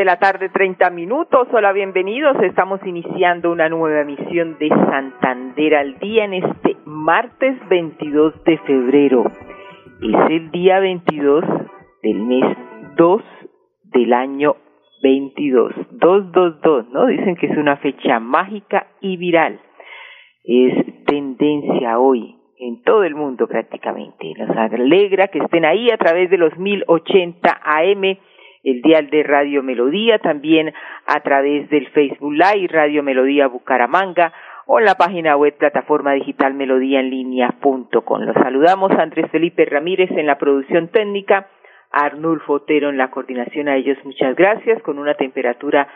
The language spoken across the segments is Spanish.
De la tarde, 30 minutos. Hola, bienvenidos. Estamos iniciando una nueva emisión de Santander al día en este martes 22 de febrero. Es el día 22 del mes 2 del año 22. 222, ¿no? Dicen que es una fecha mágica y viral. Es tendencia hoy en todo el mundo prácticamente. Nos alegra que estén ahí a través de los 1080 AM el dial de Radio Melodía, también a través del Facebook Live Radio Melodía Bucaramanga o en la página web plataforma digital melodía en línea punto com. Los saludamos Andrés Felipe Ramírez en la producción técnica, Arnulfo Otero en la coordinación. A ellos muchas gracias con una temperatura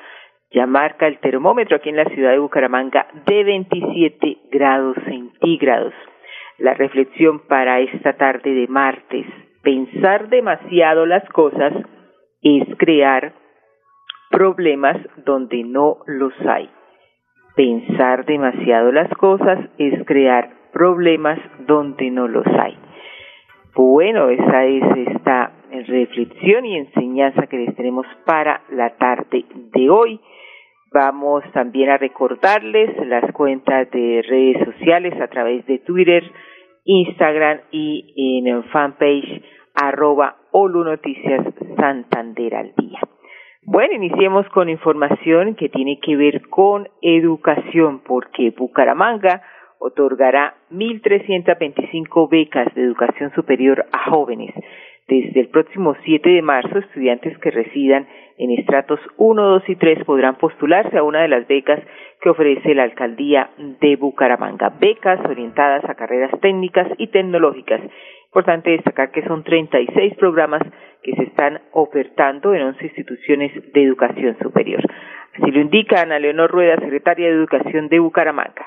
ya marca el termómetro aquí en la ciudad de Bucaramanga de 27 grados centígrados. La reflexión para esta tarde de martes, pensar demasiado las cosas es crear problemas donde no los hay. Pensar demasiado las cosas es crear problemas donde no los hay. Bueno, esa es esta reflexión y enseñanza que les tenemos para la tarde de hoy. Vamos también a recordarles las cuentas de redes sociales a través de Twitter, Instagram y en el fanpage arroba Olu Noticias Santander al día. Bueno, iniciemos con información que tiene que ver con educación, porque Bucaramanga otorgará 1.325 becas de educación superior a jóvenes. Desde el próximo 7 de marzo, estudiantes que residan en estratos 1, 2 y 3 podrán postularse a una de las becas que ofrece la alcaldía de Bucaramanga. Becas orientadas a carreras técnicas y tecnológicas Importante destacar que son 36 programas que se están ofertando en 11 instituciones de educación superior. Así lo indica Ana Leonor Rueda, secretaria de Educación de Bucaramanga.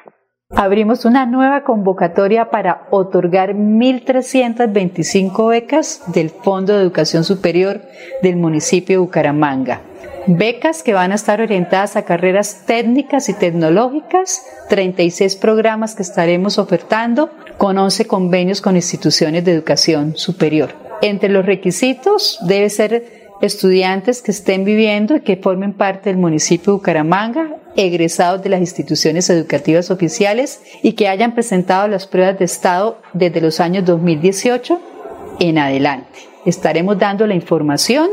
Abrimos una nueva convocatoria para otorgar 1.325 becas del Fondo de Educación Superior del municipio de Bucaramanga. Becas que van a estar orientadas a carreras técnicas y tecnológicas, 36 programas que estaremos ofertando con 11 convenios con instituciones de educación superior. Entre los requisitos debe ser estudiantes que estén viviendo y que formen parte del municipio de Bucaramanga, egresados de las instituciones educativas oficiales y que hayan presentado las pruebas de estado desde los años 2018 en adelante. Estaremos dando la información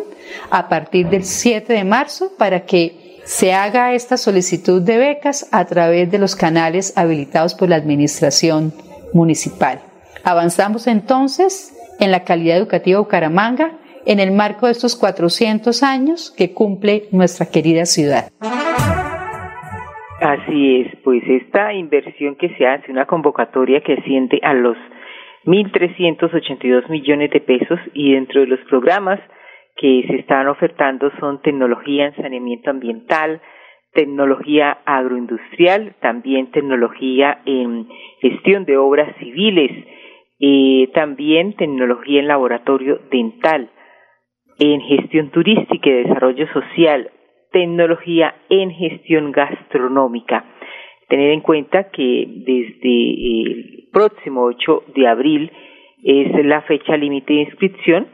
a partir del 7 de marzo para que se haga esta solicitud de becas a través de los canales habilitados por la Administración Municipal. Avanzamos entonces en la calidad educativa de Bucaramanga en el marco de estos 400 años que cumple nuestra querida ciudad. Así es, pues esta inversión que se hace, una convocatoria que asciende a los 1.382 millones de pesos y dentro de los programas que se están ofertando son tecnología en saneamiento ambiental, tecnología agroindustrial, también tecnología en gestión de obras civiles, eh, también tecnología en laboratorio dental, en gestión turística y desarrollo social, tecnología en gestión gastronómica. Tener en cuenta que desde el próximo 8 de abril es la fecha límite de inscripción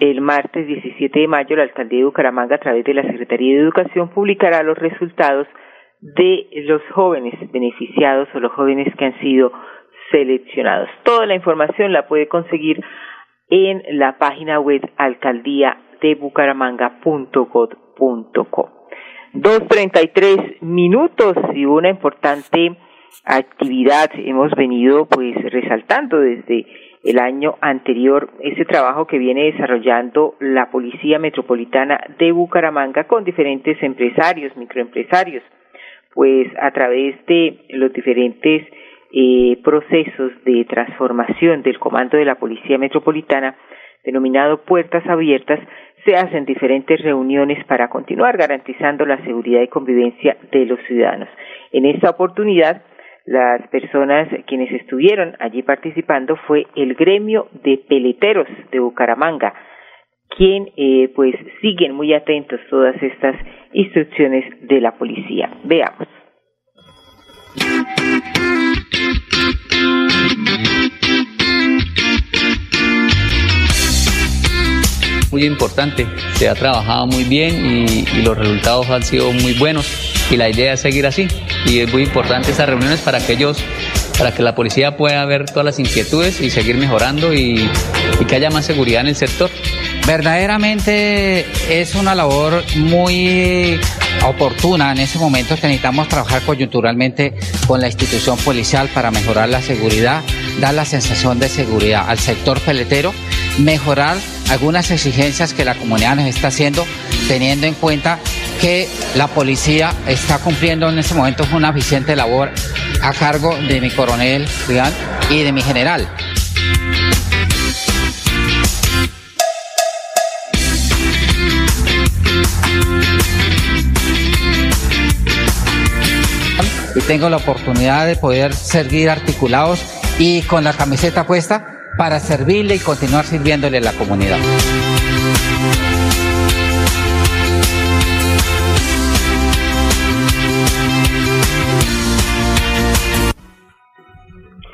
el martes 17 de mayo, la alcaldía de Bucaramanga, a través de la Secretaría de Educación, publicará los resultados de los jóvenes beneficiados o los jóvenes que han sido seleccionados. Toda la información la puede conseguir en la página web alcaldía de bucaramanga.gov.co. Dos treinta y tres minutos y una importante actividad hemos venido pues resaltando desde el año anterior, ese trabajo que viene desarrollando la Policía Metropolitana de Bucaramanga con diferentes empresarios, microempresarios, pues a través de los diferentes eh, procesos de transformación del comando de la Policía Metropolitana, denominado Puertas Abiertas, se hacen diferentes reuniones para continuar garantizando la seguridad y convivencia de los ciudadanos. En esta oportunidad, las personas quienes estuvieron allí participando fue el gremio de peleteros de Bucaramanga, quien eh, pues siguen muy atentos todas estas instrucciones de la policía. Veamos. Muy importante, se ha trabajado muy bien y, los resultados han sido muy buenos y la idea es seguir así y es muy importante estas reuniones para que ellos para que la policía pueda ver todas las inquietudes y seguir mejorando y que haya más seguridad en el sector. Verdaderamente es una labor muy oportuna en ese momento necesitamos trabajar coyunturalmente con la institución policial para mejorar la seguridad, dar la sensación de seguridad al sector peletero, mejorar algunas exigencias que la comunidad nos está haciendo, teniendo en cuenta que la policía está cumpliendo en ese momento una eficiente labor a cargo de mi coronel y de mi general. Y tengo la oportunidad de poder seguir articulados y con la camiseta puesta para servirle y continuar sirviéndole a la comunidad.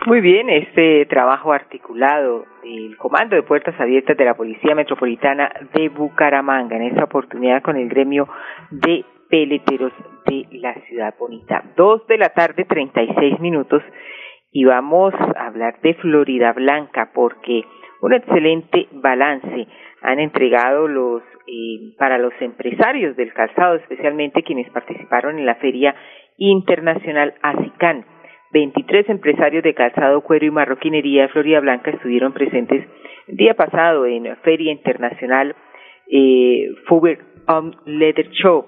Muy bien, este trabajo articulado del Comando de Puertas Abiertas de la Policía Metropolitana de Bucaramanga, en esta oportunidad con el gremio de peleteros de la ciudad bonita. Dos de la tarde, treinta y seis minutos, y vamos a hablar de Florida Blanca porque un excelente balance han entregado los eh, para los empresarios del calzado, especialmente quienes participaron en la Feria Internacional ASICAN 23 empresarios de calzado, cuero y marroquinería de Florida Blanca estuvieron presentes el día pasado en la Feria Internacional eh, Fover Leather Show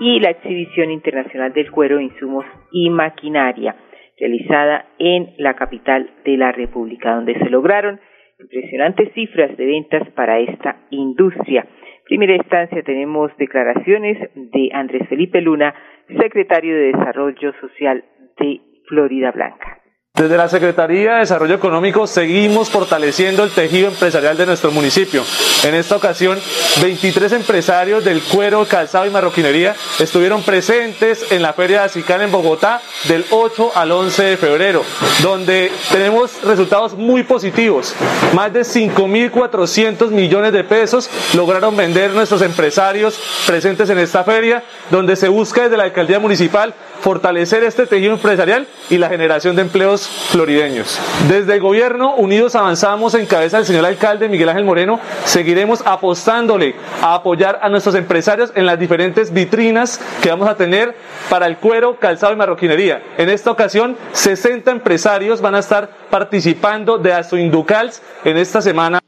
y la exhibición internacional del cuero, insumos y maquinaria realizada en la capital de la República, donde se lograron impresionantes cifras de ventas para esta industria. En primera instancia tenemos declaraciones de Andrés Felipe Luna, secretario de Desarrollo Social de Florida Blanca. Desde la Secretaría de Desarrollo Económico seguimos fortaleciendo el tejido empresarial de nuestro municipio. En esta ocasión, 23 empresarios del cuero, calzado y marroquinería estuvieron presentes en la Feria de Acicán en Bogotá del 8 al 11 de febrero, donde tenemos resultados muy positivos. Más de 5.400 millones de pesos lograron vender nuestros empresarios presentes en esta feria, donde se busca desde la alcaldía municipal fortalecer este tejido empresarial y la generación de empleos florideños. Desde el gobierno Unidos Avanzamos en cabeza del señor alcalde Miguel Ángel Moreno, seguiremos apostándole a apoyar a nuestros empresarios en las diferentes vitrinas que vamos a tener para el cuero, calzado y marroquinería. En esta ocasión, 60 empresarios van a estar participando de Azuinducals en esta semana.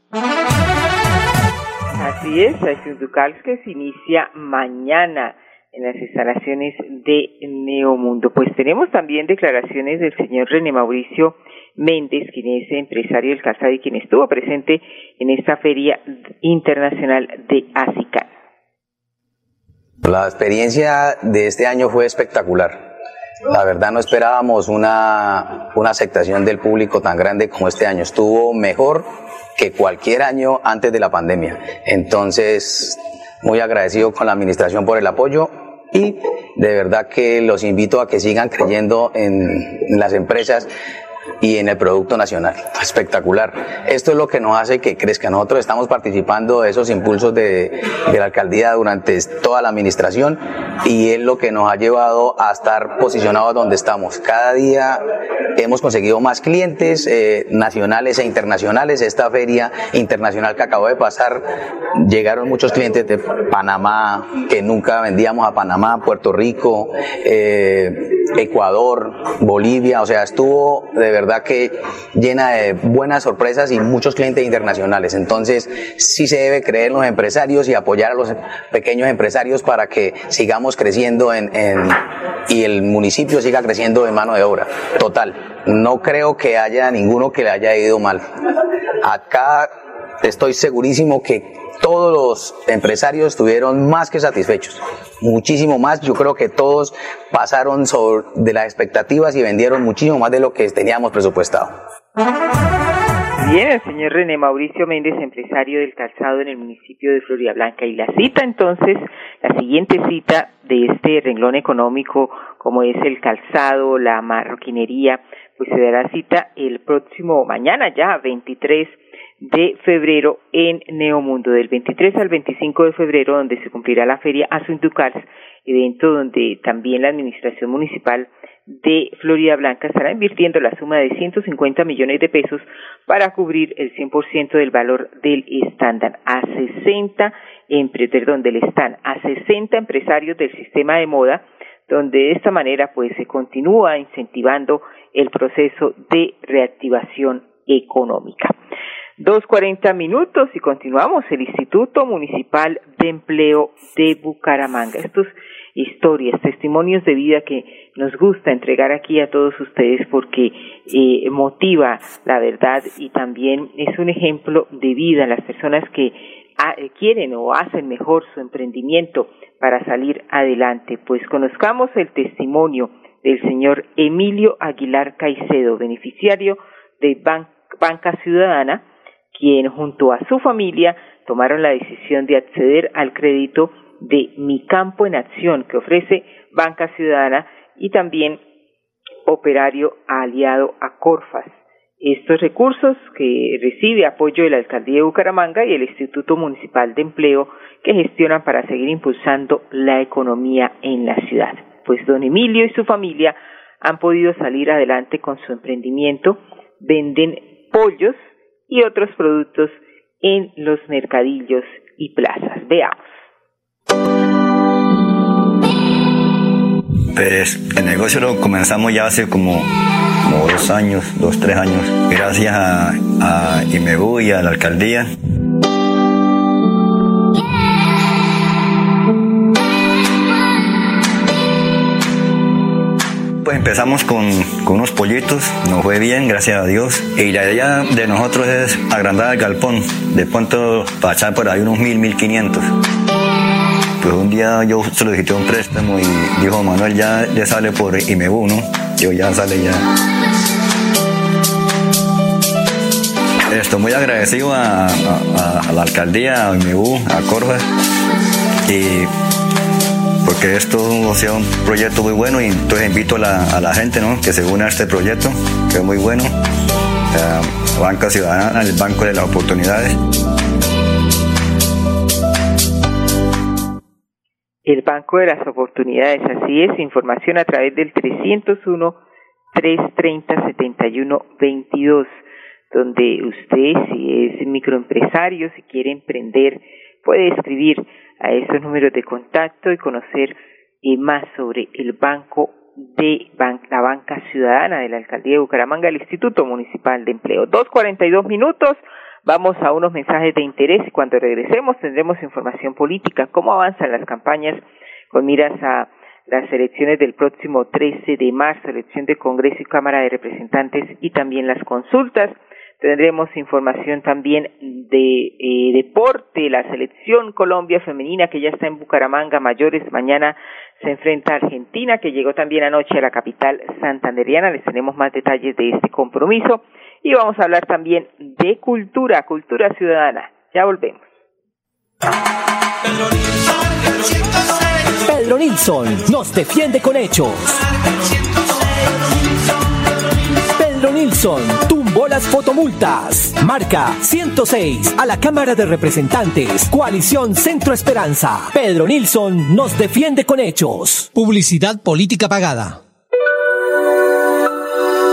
Así es, Azuinducals que se inicia mañana en las instalaciones de Neomundo. Pues tenemos también declaraciones del señor René Mauricio Méndez, quien es empresario del calzado y quien estuvo presente en esta feria internacional de ASICA. La experiencia de este año fue espectacular. La verdad no esperábamos una, una aceptación del público tan grande como este año. Estuvo mejor que cualquier año antes de la pandemia. Entonces, muy agradecido con la administración por el apoyo y de verdad que los invito a que sigan creyendo en, las empresas y en el producto nacional. Espectacular. Esto es lo que nos hace que crezca. Nosotros estamos participando de esos impulsos de, de, la alcaldía durante toda la administración y es lo que nos ha llevado a estar posicionados donde estamos. Cada día hemos conseguido más clientes eh, nacionales e internacionales. Esta feria internacional que acabó de pasar, llegaron muchos clientes de Panamá, que nunca vendíamos a Panamá, Puerto Rico, eh, Ecuador, Bolivia, o sea, estuvo de verdad que llena de buenas sorpresas y muchos clientes internacionales. Entonces, sí se debe creer en los empresarios y apoyar a los pequeños empresarios para que sigamos creciendo en, en y el municipio siga creciendo de mano de obra. Total. No creo que haya ninguno que le haya ido mal. Acá estoy segurísimo que todos los empresarios estuvieron más que satisfechos, muchísimo más. Yo creo que todos pasaron sobre de las expectativas y vendieron muchísimo más de lo que teníamos presupuestado. Bien, el señor René Mauricio Méndez, empresario del calzado en el municipio de Florida Blanca. Y la cita entonces, la siguiente cita de este renglón económico, como es el calzado, la marroquinería, pues se dará cita el próximo mañana ya, 23 de febrero en Neomundo, del 23 al 25 de febrero, donde se cumplirá la feria Asuntucars, evento donde también la administración municipal de Florida Blanca estará invirtiendo la suma de 150 millones de pesos para cubrir el 100% del valor del estándar a 60 perdón, del stand a 60 empresarios del sistema de moda donde de esta manera pues se continúa incentivando el proceso de reactivación económica. Dos cuarenta minutos y continuamos. El Instituto Municipal de Empleo de Bucaramanga. Estos historias, testimonios de vida que nos gusta entregar aquí a todos ustedes porque eh, motiva la verdad y también es un ejemplo de vida las personas que ah, quieren o hacen mejor su emprendimiento para salir adelante. Pues conozcamos el testimonio del señor Emilio Aguilar Caicedo, beneficiario de Banca Ciudadana, quien junto a su familia tomaron la decisión de acceder al crédito de Mi Campo en Acción que ofrece Banca Ciudadana y también operario aliado a Corfas. Estos recursos que recibe apoyo de la Alcaldía de Bucaramanga y el Instituto Municipal de Empleo que gestionan para seguir impulsando la economía en la ciudad. Pues don Emilio y su familia han podido salir adelante con su emprendimiento, venden pollos y otros productos en los mercadillos y plazas. Veamos. Pues el negocio lo comenzamos ya hace como, dos años, dos, tres años, gracias a, a IMEBU y a la alcaldía. Pues empezamos con, con, unos pollitos, nos fue bien, gracias a Dios. Y la idea de nosotros es agrandar el galpón, de pronto echar por ahí unos mil, mil quinientos. Pues un día yo solicité un préstamo y dijo, Manuel, ya, ya sale por IMEBU, ¿no? Yo ya sale ya. Estoy muy agradecido a, la alcaldía, a IMEBU, a Corva, y porque esto o sea un proyecto muy bueno y entonces invito a la, gente ¿no? que se una a este proyecto, que es muy bueno. La Banca Ciudadana, el Banco de las Oportunidades. el Banco de las Oportunidades. Así es, información a través del 301 330 7122, donde usted, si es microempresario, si quiere emprender, puede escribir a esos números de contacto y conocer eh, más sobre el Banco de la Banca Ciudadana de la Alcaldía de Bucaramanga, el Instituto Municipal de Empleo. Dos cuarenta y dos minutos. Vamos a unos mensajes de interés y cuando regresemos tendremos información política, cómo avanzan las campañas con miras a las elecciones del próximo 13 de marzo, elección de Congreso y Cámara de Representantes y también las consultas. Tendremos información también de eh, deporte, la selección Colombia femenina que ya está en Bucaramanga, mayores, mañana se enfrenta a Argentina, que llegó también anoche a la capital santanderiana. Les tenemos más detalles de este compromiso y vamos a hablar también de cultura, cultura ciudadana. Ya volvemos. Pedro Nilsson nos defiende con hechos. Pedro Nilsson tumbó las fotomultas. Marca 106 a la Cámara de Representantes. Coalición Centro Esperanza. Pedro Nilsson nos defiende con hechos. Publicidad política pagada.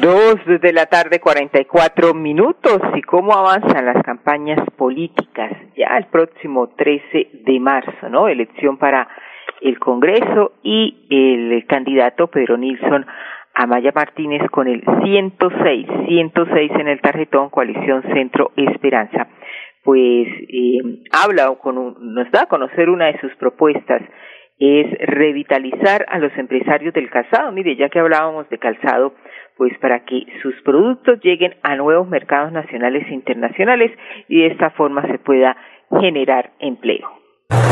Dos de la tarde, 44 minutos. ¿Y cómo avanzan las campañas políticas? Ya el próximo 13 de marzo, ¿no? Elección para el Congreso y el candidato Pedro Nilsson Amaya Martínez con el 106, 106 en el tarjetón Coalición Centro Esperanza. Pues eh, habla con nos da a conocer una de sus propuestas es revitalizar a los empresarios del calzado. Mire, ya que hablábamos de calzado, pues para que sus productos lleguen a nuevos mercados nacionales e internacionales y de esta forma se pueda generar empleo.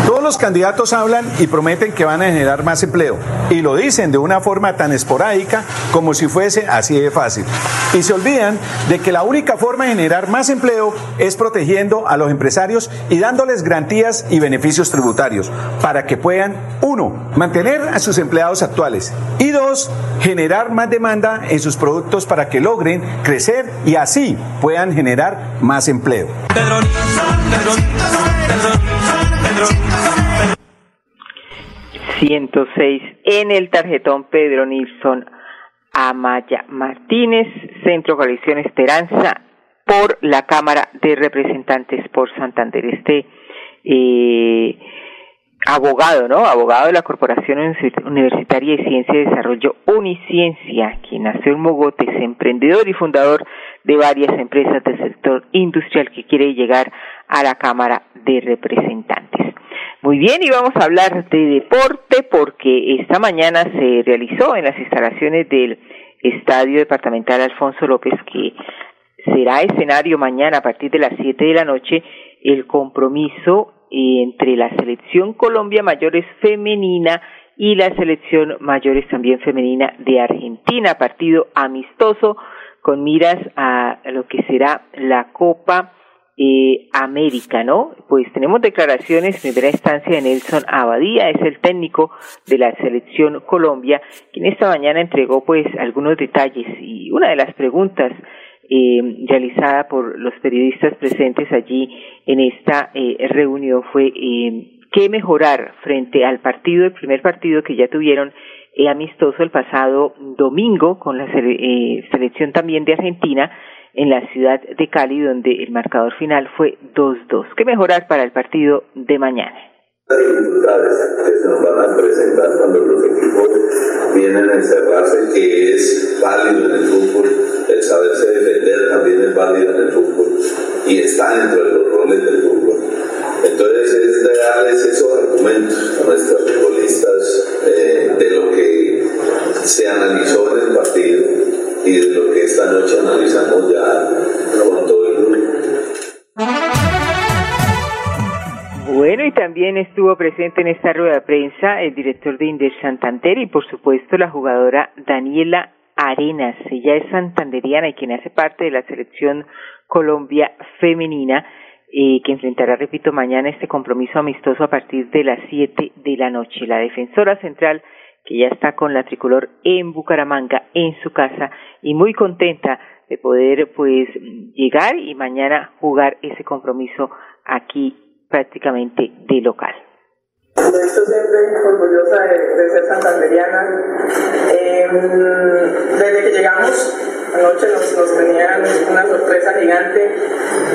Todos los candidatos hablan y prometen que van a generar más empleo y lo dicen de una forma tan esporádica como si fuese así de fácil. Y se olvidan de que la única forma de generar más empleo es protegiendo a los empresarios y dándoles garantías y beneficios tributarios para que puedan, uno, mantener a sus empleados actuales y dos, generar más demanda en sus productos para que logren crecer y así puedan generar más empleo. 106 en el tarjetón Pedro Nilsson Amaya Martínez, Centro Coalición Esperanza, por la Cámara de Representantes por Santander. Este eh, abogado, ¿no? Abogado de la Corporación Universitaria de Ciencia y Desarrollo Uniciencia, quien nació en Mogotes, emprendedor y fundador de varias empresas del sector industrial que quiere llegar a la Cámara de Representantes. Muy bien, y vamos a hablar de deporte porque esta mañana se realizó en las instalaciones del Estadio Departamental Alfonso López, que será escenario mañana a partir de las 7 de la noche, el compromiso entre la selección Colombia Mayores femenina y la selección mayores también femenina de Argentina, partido amistoso con miras a lo que será la Copa eh, América, ¿no? Pues tenemos declaraciones en primera instancia de Nelson Abadía, es el técnico de la selección Colombia, quien esta mañana entregó pues algunos detalles y una de las preguntas eh, realizada por los periodistas presentes allí en esta eh, reunión fue eh, qué mejorar frente al partido, el primer partido que ya tuvieron eh, amistoso el pasado domingo con la eh, selección también de Argentina en la ciudad de Cali, donde el marcador final fue 2-2. ¿Qué mejorar para el partido de mañana? Dificultades que se nos van a presentar cuando los equipos vienen a encerrarse, que es válido en el fútbol, el saberse defender también es válido en el fútbol y está dentro de los roles del fútbol. Entonces es darles esos argumentos a nuestros futbolistas eh, de lo que se analizó en el partido y de lo que esta noche analizamos ya con todo también estuvo presente en esta rueda de prensa el director de Inder Santander y por supuesto la jugadora Daniela Arenas. Ella es santanderiana y quien hace parte de la selección Colombia femenina eh, que enfrentará, repito, mañana este compromiso amistoso a partir de las 7 de la noche. La defensora central que ya está con la tricolor en Bucaramanga, en su casa, y muy contenta de poder pues llegar y mañana jugar ese compromiso aquí prácticamente de local. Me siento siempre orgullosa de, ser santanderiana. Eh, desde que llegamos anoche nos, nos tenían una sorpresa gigante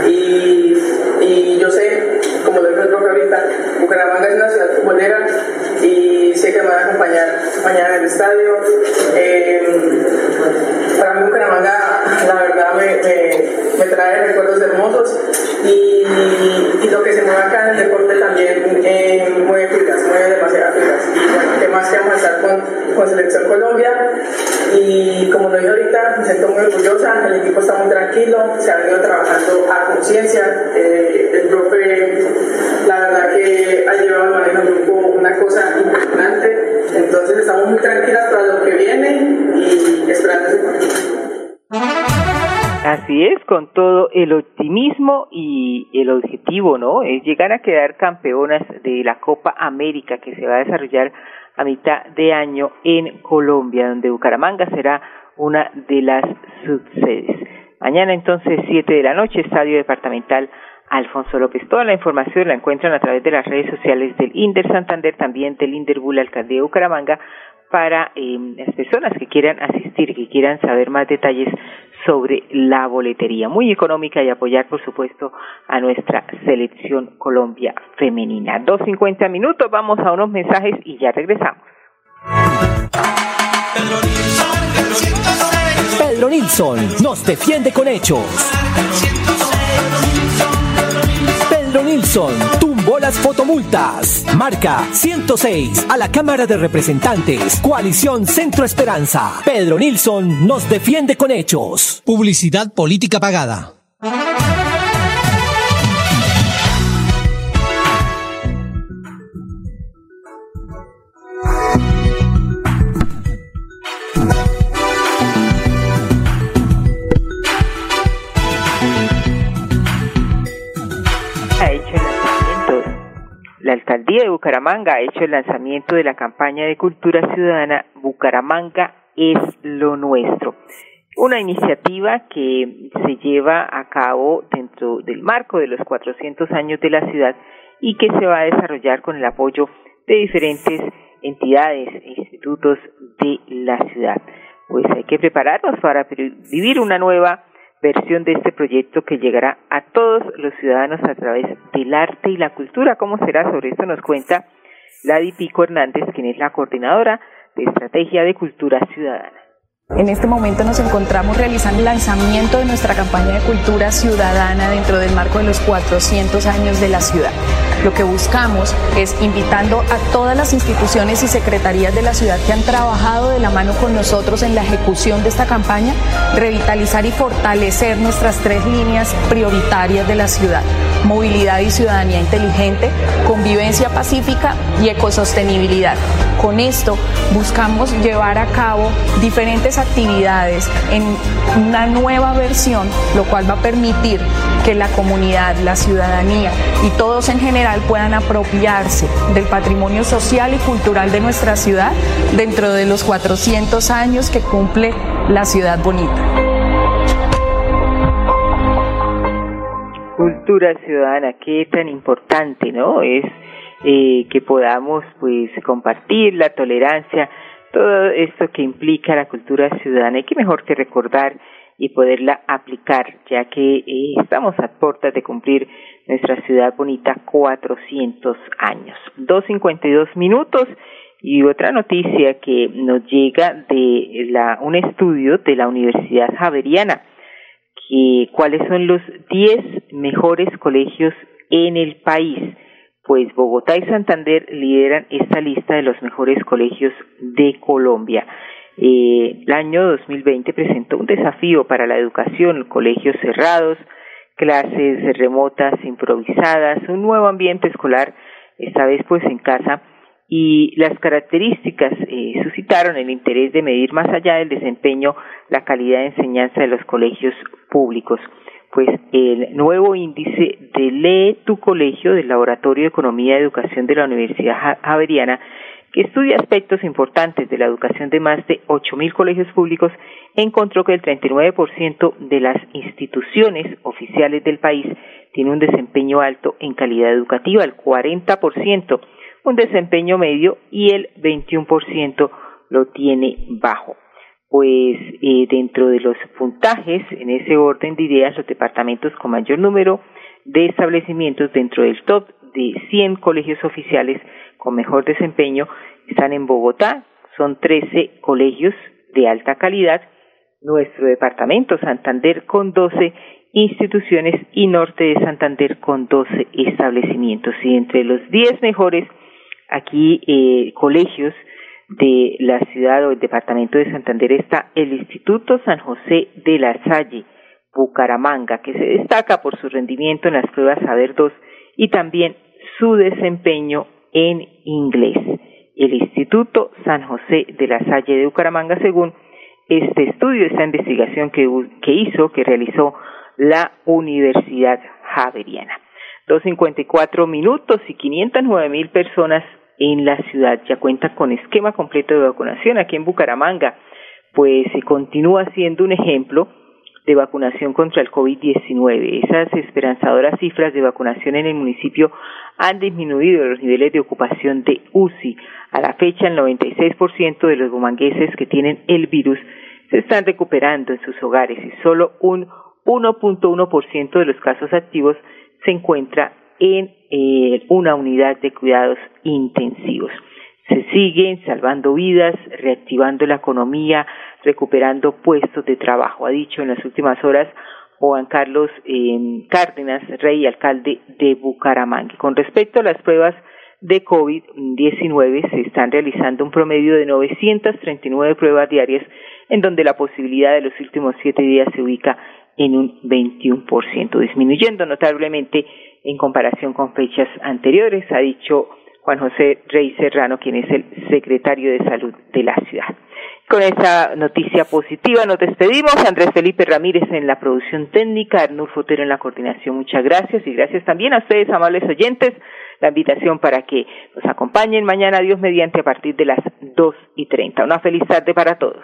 y, y yo sé, como lo dijo el profe ahorita, Bucaramanga es una ciudad futbolera y sé que me van a acompañar mañana en el estadio. Bucaramanga, la verdad, me, me, trae recuerdos hermosos y, lo que se mueve acá en el deporte también eh, mueve filas, mueve demasiadas filas. Y bueno, ¿qué más que vamos a estar con, con Selección Colombia? Y como lo dije ahorita, me siento muy orgullosa, el equipo está muy tranquilo, se ha venido trabajando a conciencia. Eh, el profe, la verdad que ha llevado al manejo del grupo una cosa impresionante. Entonces estamos muy tranquilas para lo que viene y esperando ese partido. Así es, con todo el optimismo y el objetivo, ¿no? Es llegar a quedar campeonas de la Copa América que se va a desarrollar a mitad de año en Colombia, donde Bucaramanga será una de las subsedes. Mañana entonces, siete de la noche, Estadio Departamental Alfonso López. Toda la información la encuentran a través de las redes sociales del Inder Santander, también del Inderbul Alcaldía de Bucaramanga, para eh, las personas que quieran asistir, que quieran saber más detalles sobre la boletería. Muy económica y apoyar, por supuesto, a nuestra selección Colombia femenina. Dos cincuenta minutos, vamos a unos mensajes y ya regresamos. Pedro Nilsson nos defiende con hechos. Pedro Nilsson tumbó las fotomultas. Marca 106 a la Cámara de Representantes. Coalición Centro Esperanza. Pedro Nilsson nos defiende con hechos. Publicidad política pagada. De Bucaramanga ha hecho el lanzamiento de la campaña de cultura ciudadana Bucaramanga es lo nuestro. Una iniciativa que se lleva a cabo dentro del marco de los 400 años de la ciudad y que se va a desarrollar con el apoyo de diferentes entidades e institutos de la ciudad. Pues hay que prepararnos para vivir una nueva versión de este proyecto que llegará a todos los ciudadanos a través del arte y la cultura. ¿Cómo será? Sobre esto nos cuenta Ladi Pico Hernández, quien es la coordinadora de Estrategia de Cultura Ciudadana. En este momento nos encontramos realizando el lanzamiento de nuestra campaña de cultura ciudadana dentro del marco de los 400 años de la ciudad. Lo que buscamos es invitando a todas las instituciones y secretarías de la ciudad que han trabajado de la mano con nosotros en la ejecución de esta campaña, revitalizar y fortalecer nuestras tres líneas prioritarias de la ciudad. Movilidad y ciudadanía inteligente, convivencia pacífica y ecosostenibilidad. Con esto buscamos llevar a cabo diferentes actividades en una nueva versión, lo cual va a permitir que la comunidad, la ciudadanía y todos en general puedan apropiarse del patrimonio social y cultural de nuestra ciudad dentro de los 400 años que cumple la ciudad bonita. Cultura ciudadana, qué tan importante, ¿no? Es eh, que podamos pues compartir la tolerancia, todo esto que implica la cultura ciudadana y qué mejor que recordar y poderla aplicar, ya que eh, estamos a puertas de cumplir nuestra ciudad bonita 400 años. 2.52 minutos y otra noticia que nos llega de la, un estudio de la Universidad Javeriana, que cuáles son los 10 mejores colegios en el país pues Bogotá y Santander lideran esta lista de los mejores colegios de Colombia. Eh, el año 2020 presentó un desafío para la educación, colegios cerrados, clases remotas, improvisadas, un nuevo ambiente escolar, esta vez pues en casa, y las características eh, suscitaron el interés de medir más allá del desempeño la calidad de enseñanza de los colegios públicos. Pues el nuevo índice de Lee tu colegio del Laboratorio de Economía y Educación de la Universidad Javeriana, que estudia aspectos importantes de la educación de más de 8.000 colegios públicos, encontró que el 39% de las instituciones oficiales del país tiene un desempeño alto en calidad educativa, el 40% un desempeño medio y el 21% lo tiene bajo. Pues eh, dentro de los puntajes, en ese orden de ideas, los departamentos con mayor número de establecimientos dentro del top de 100 colegios oficiales con mejor desempeño están en Bogotá, son 13 colegios de alta calidad, nuestro departamento Santander con 12 instituciones y norte de Santander con 12 establecimientos. Y entre los 10 mejores aquí eh, colegios de la ciudad o el departamento de Santander está el Instituto San José de la Salle, Bucaramanga, que se destaca por su rendimiento en las pruebas Saber 2 y también su desempeño en inglés. El Instituto San José de la Salle de Bucaramanga, según este estudio, esta investigación que, que hizo, que realizó la Universidad Javeriana. 2.54 minutos y 509 mil personas en la ciudad ya cuentan con esquema completo de vacunación aquí en Bucaramanga, pues se continúa siendo un ejemplo de vacunación contra el COVID-19. Esas esperanzadoras cifras de vacunación en el municipio han disminuido los niveles de ocupación de UCI. A la fecha, el 96% de los bumangueses que tienen el virus se están recuperando en sus hogares y solo un 1.1% de los casos activos se encuentra en eh, una unidad de cuidados intensivos. Se siguen salvando vidas, reactivando la economía, recuperando puestos de trabajo, ha dicho en las últimas horas Juan Carlos eh, Cárdenas, rey y alcalde de Bucaramanga. Con respecto a las pruebas de COVID-19, se están realizando un promedio de 939 pruebas diarias, en donde la posibilidad de los últimos siete días se ubica en un 21%, disminuyendo notablemente en comparación con fechas anteriores, ha dicho Juan José Rey Serrano, quien es el secretario de Salud de la ciudad. Con esta noticia positiva nos despedimos. Andrés Felipe Ramírez en la producción técnica, Arnulfo Fotero en la coordinación. Muchas gracias y gracias también a ustedes, amables oyentes, la invitación para que nos acompañen mañana, Dios mediante, a partir de las dos y treinta. Una feliz tarde para todos.